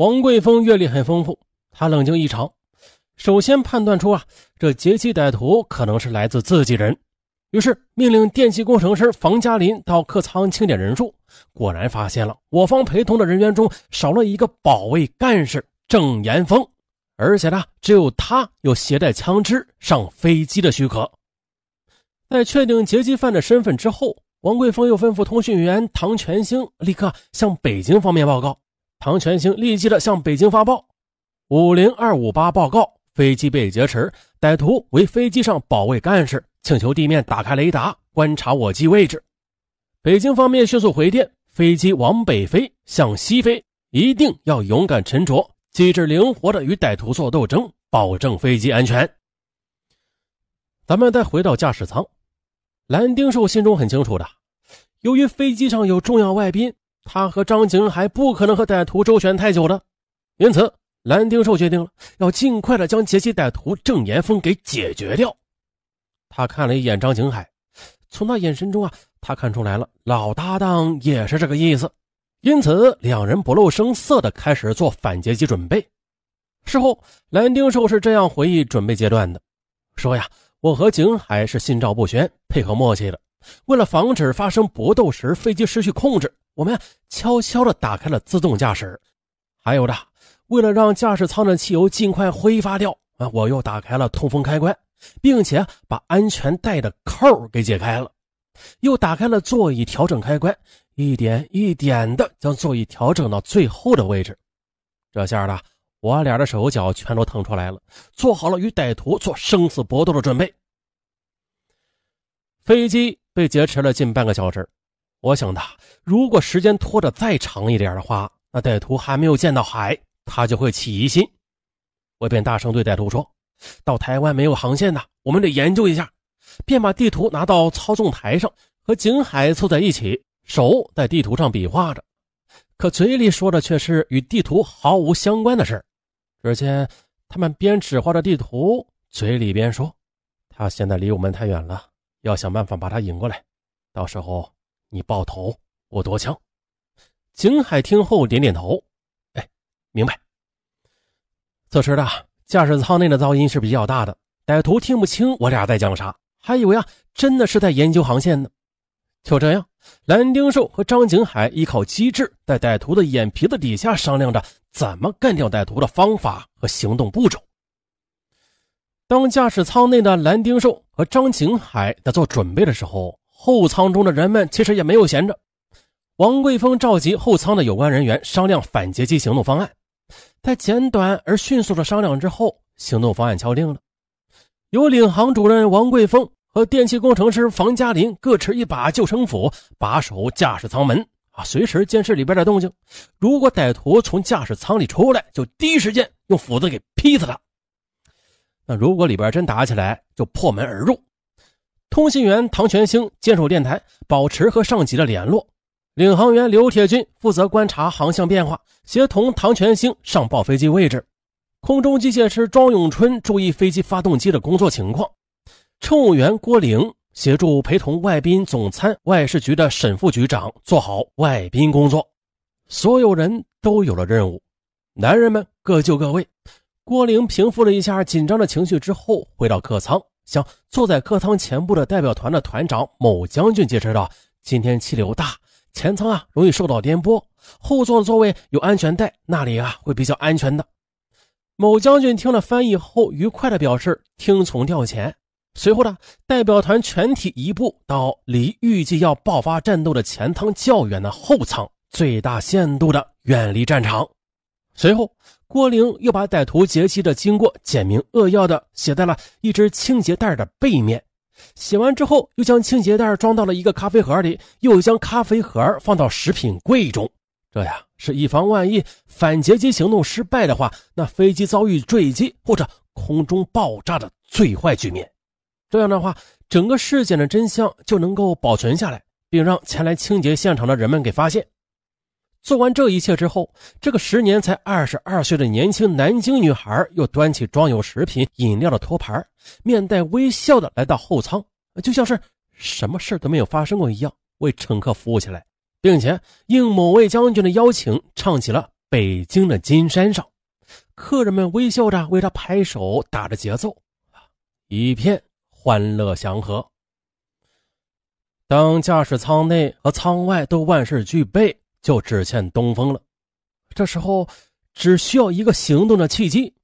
王桂峰阅历很丰富，他冷静异常。首先判断出啊，这劫机歹徒可能是来自自己人，于是命令电气工程师房嘉林到客舱清点人数。果然发现了我方陪同的人员中少了一个保卫干事郑岩峰，而且呢，只有他有携带枪支上飞机的许可。在确定劫机犯的身份之后，王贵峰又吩咐通讯员唐全兴立刻向北京方面报告。唐全兴立即的向北京发报：五零二五八报告，飞机被劫持，歹徒为飞机上保卫干事，请求地面打开雷达观察我机位置。北京方面迅速回电：飞机往北飞，向西飞，一定要勇敢沉着，机智灵活的与歹徒做斗争，保证飞机安全。咱们再回到驾驶舱，蓝丁寿心中很清楚的，由于飞机上有重要外宾。他和张景海不可能和歹徒周旋太久的，因此蓝丁寿决定了要尽快的将劫机歹徒郑岩峰给解决掉。他看了一眼张景海，从那眼神中啊，他看出来了，老搭档也是这个意思。因此，两人不露声色的开始做反劫机准备。事后，蓝丁寿是这样回忆准备阶段的：说呀，我和景海是心照不宣、配合默契的。为了防止发生搏斗时飞机失去控制。我们悄悄地打开了自动驾驶，还有的，为了让驾驶舱的汽油尽快挥发掉啊，我又打开了通风开关，并且把安全带的扣给解开了，又打开了座椅调整开关，一点一点的将座椅调整到最后的位置。这下呢，我俩的手脚全都腾出来了，做好了与歹徒做生死搏斗的准备。飞机被劫持了近半个小时。我想的，如果时间拖得再长一点的话，那歹徒还没有见到海，他就会起疑心。我便大声对歹徒说：“到台湾没有航线的，我们得研究一下。”便把地图拿到操纵台上，和景海凑在一起，手在地图上比划着，可嘴里说的却是与地图毫无相关的事只见他们边指划着地图，嘴里边说：“他现在离我们太远了，要想办法把他引过来，到时候。”你爆头，我夺枪。景海听后点点头，哎，明白。此时的驾驶舱内的噪音是比较大的，歹徒听不清我俩在讲啥，还以为啊真的是在研究航线呢。就这样，蓝丁寿和张景海依靠机智，在歹徒的眼皮子底下商量着怎么干掉歹徒的方法和行动步骤。当驾驶舱内的蓝丁寿和张景海在做准备的时候。后舱中的人们其实也没有闲着，王贵峰召集后舱的有关人员商量反劫机行动方案。在简短而迅速的商量之后，行动方案敲定了，由领航主任王贵峰和电气工程师房嘉林各持一把救生斧，把守驾驶舱门啊，随时监视里边的动静。如果歹徒从驾驶舱里出来，就第一时间用斧子给劈死他。那如果里边真打起来，就破门而入。通信员唐全兴坚守电台，保持和上级的联络。领航员刘铁军负责观察航向变化，协同唐全兴上报飞机位置。空中机械师庄永春注意飞机发动机的工作情况。乘务员郭玲协助陪同外宾总参外事局的沈副局长做好外宾工作。所有人都有了任务，男人们各就各位。郭玲平复了一下紧张的情绪之后，回到客舱。向坐在客舱前部的代表团的团长某将军解释道：“今天气流大，前舱啊容易受到颠簸，后座的座位有安全带，那里啊会比较安全的。”某将军听了翻译后，愉快的表示听从调遣。随后呢，代表团全体移步到离预计要爆发战斗的前舱较远的后舱，最大限度的远离战场。随后。郭玲又把歹徒劫机的经过简明扼要的写在了一只清洁袋的背面。写完之后，又将清洁袋装到了一个咖啡盒里，又将咖啡盒放到食品柜中。这呀，是以防万一反劫机行动失败的话，那飞机遭遇坠机或者空中爆炸的最坏局面。这样的话，整个事件的真相就能够保存下来，并让前来清洁现场的人们给发现。做完这一切之后，这个时年才二十二岁的年轻南京女孩又端起装有食品饮料的托盘，面带微笑的来到后舱，就像是什么事都没有发生过一样，为乘客服务起来，并且应某位将军的邀请，唱起了北京的金山上，客人们微笑着为他拍手，打着节奏，一片欢乐祥和。当驾驶舱内和舱外都万事俱备，就只欠东风了。这时候，只需要一个行动的契机。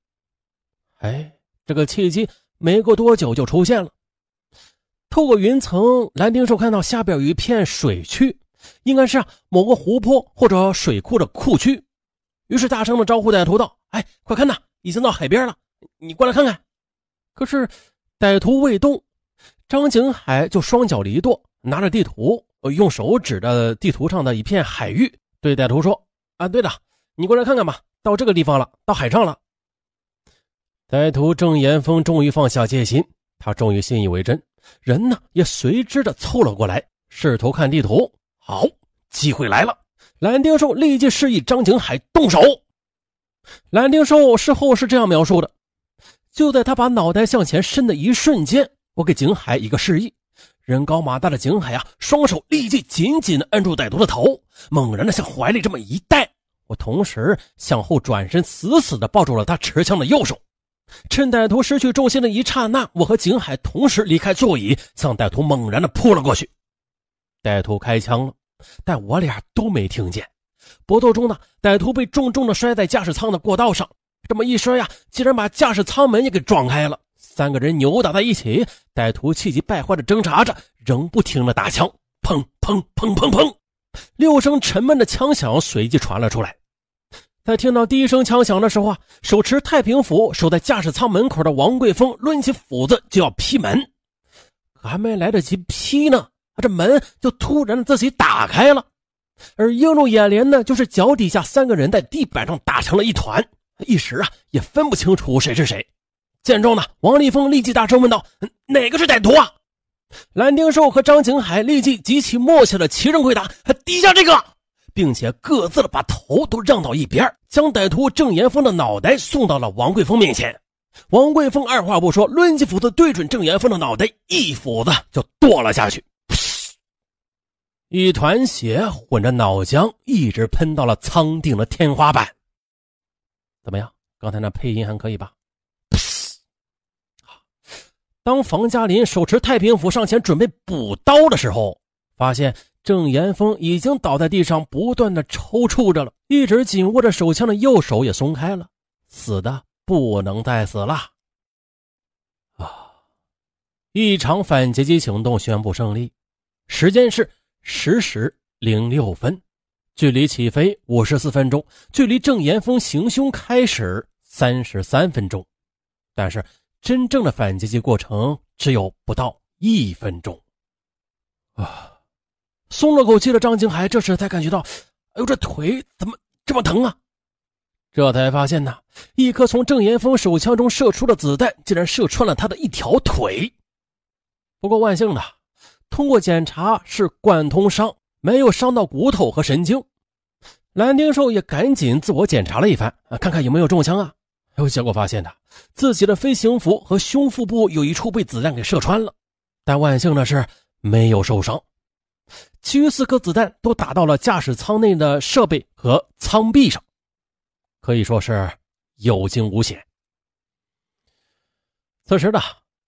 哎，这个契机没过多久就出现了。透过云层，蓝丁兽看到下边有一片水区，应该是啊某个湖泊或者水库的库区。于是大声的招呼歹徒道：“哎，快看呐，已经到海边了，你过来看看。”可是歹徒未动，张景海就双脚离跺。拿着地图，用手指着地图上的一片海域，对歹徒说：“啊，对了，你过来看看吧，到这个地方了，到海上了。”歹徒郑岩峰终于放下戒心，他终于信以为真，人呢也随之的凑了过来，试图看地图。好，机会来了！蓝丁寿立即示意张景海动手。蓝丁寿事后是这样描述的：就在他把脑袋向前伸的一瞬间，我给景海一个示意。人高马大的景海啊，双手立即紧紧地按住歹徒的头，猛然的向怀里这么一带。我同时向后转身，死死地抱住了他持枪的右手。趁歹徒失去重心的一刹那，我和景海同时离开座椅，向歹徒猛然地扑了过去。歹徒开枪了，但我俩都没听见。搏斗中呢，歹徒被重重地摔在驾驶舱的过道上，这么一摔呀，竟然把驾驶舱门也给撞开了。三个人扭打在一起，歹徒气急败坏的挣扎着，仍不停的打枪，砰砰砰砰砰，六声沉闷的枪响随即传了出来。在听到第一声枪响的时候啊，手持太平斧守在驾驶舱门口的王贵峰抡起斧子就要劈门，可还没来得及劈呢，这门就突然自己打开了，而映入眼帘的就是脚底下三个人在地板上打成了一团，一时啊也分不清楚谁是谁。见状呢，王立峰立即大声问道：“哪个是歹徒啊？”蓝丁寿和张景海立即极其默契的齐声回答：“底下这个，并且各自的把头都让到一边，将歹徒郑岩峰的脑袋送到了王贵峰面前。王贵峰二话不说，抡起斧子对准郑岩峰的脑袋，一斧子就剁了下去。一团血混着脑浆，一直喷到了舱顶的天花板。怎么样？刚才那配音还可以吧？当房嘉林手持太平斧上前准备补刀的时候，发现郑岩峰已经倒在地上，不断的抽搐着了，一直紧握着手枪的右手也松开了，死的不能再死了。啊！一场反劫机行动宣布胜利，时间是十时零六分，距离起飞五十四分钟，距离郑岩峰行凶开始三十三分钟，但是。真正的反击击过程只有不到一分钟，啊！松了口气的张景海这时才感觉到，哎呦，这腿怎么这么疼啊？这才发现呢，一颗从郑岩峰手枪中射出的子弹竟然射穿了他的一条腿。不过万幸的，通过检查是贯通伤，没有伤到骨头和神经。蓝丁寿也赶紧自我检查了一番，啊，看看有没有中枪啊。有结果发现的，自己的飞行服和胸腹部有一处被子弹给射穿了，但万幸的是没有受伤。其余四颗子弹都打到了驾驶舱内的设备和舱壁上，可以说是有惊无险。此时呢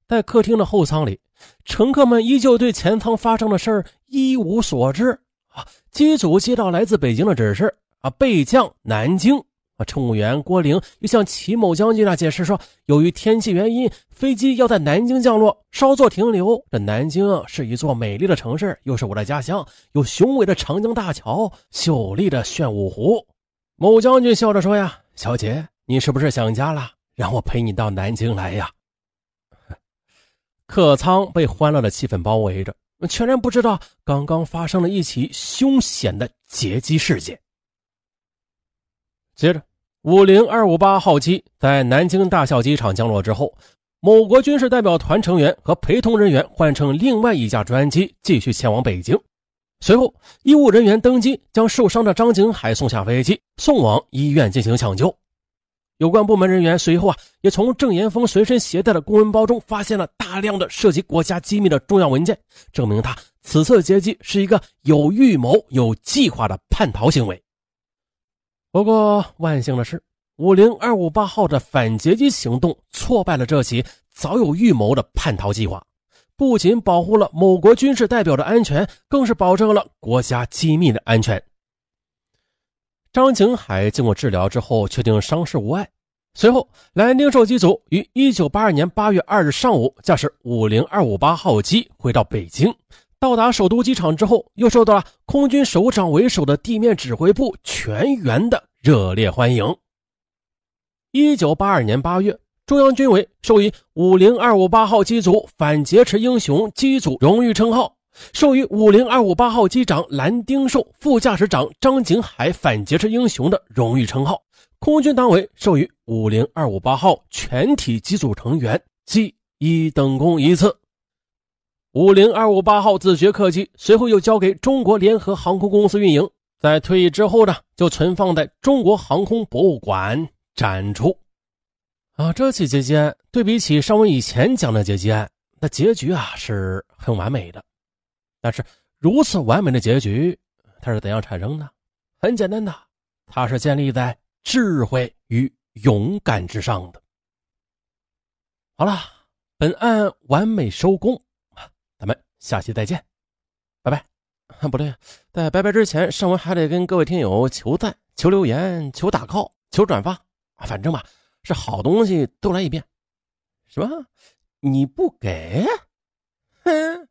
在客厅的后舱里，乘客们依旧对前舱发生的事儿一无所知啊。机组接到来自北京的指示啊，备降南京。啊，乘务员郭玲又向齐某将军啊解释说，由于天气原因，飞机要在南京降落，稍作停留。这南京是一座美丽的城市，又是我的家乡，有雄伟的长江大桥、秀丽的玄武湖。某将军笑着说：“呀，小姐，你是不是想家了？让我陪你到南京来呀。”客舱被欢乐的气氛包围着，全然不知道刚刚发生了一起凶险的劫机事件。接着。五零二五八号机在南京大校机场降落之后，某国军事代表团成员和陪同人员换乘另外一架专机继续前往北京。随后，医务人员登机，将受伤的张景海送下飞机，送往医院进行抢救。有关部门人员随后啊，也从郑岩峰随身携带的公文包中发现了大量的涉及国家机密的重要文件，证明他此次劫机是一个有预谋、有计划的叛逃行为。不过万幸的是，五零二五八号的反劫机行动挫败了这起早有预谋的叛逃计划，不仅保护了某国军事代表的安全，更是保证了国家机密的安全。张景海经过治疗之后，确定伤势无碍。随后，蓝丁寿机组于一九八二年八月二日上午驾驶五零二五八号机回到北京。到达首都机场之后，又受到了空军首长为首的地面指挥部全员的热烈欢迎。一九八二年八月，中央军委授予五零二五八号机组“反劫持英雄”机组荣誉称号，授予五零二五八号机长蓝丁寿、副驾驶长张景海“反劫持英雄”的荣誉称号。空军党委授予五零二五八号全体机组成员记一等功一次。五零二五八号自学客机随后又交给中国联合航空公司运营，在退役之后呢，就存放在中国航空博物馆展出。啊，这起劫机案对比起上文以前讲的劫机案，那结局啊是很完美的。但是如此完美的结局，它是怎样产生的？很简单的，它是建立在智慧与勇敢之上的。好了，本案完美收工。咱们下期再见，拜拜。不对，在拜拜之前，上文还得跟各位听友求赞、求留言、求打 call、求转发，反正吧，是好东西都来一遍。什么？你不给？哼！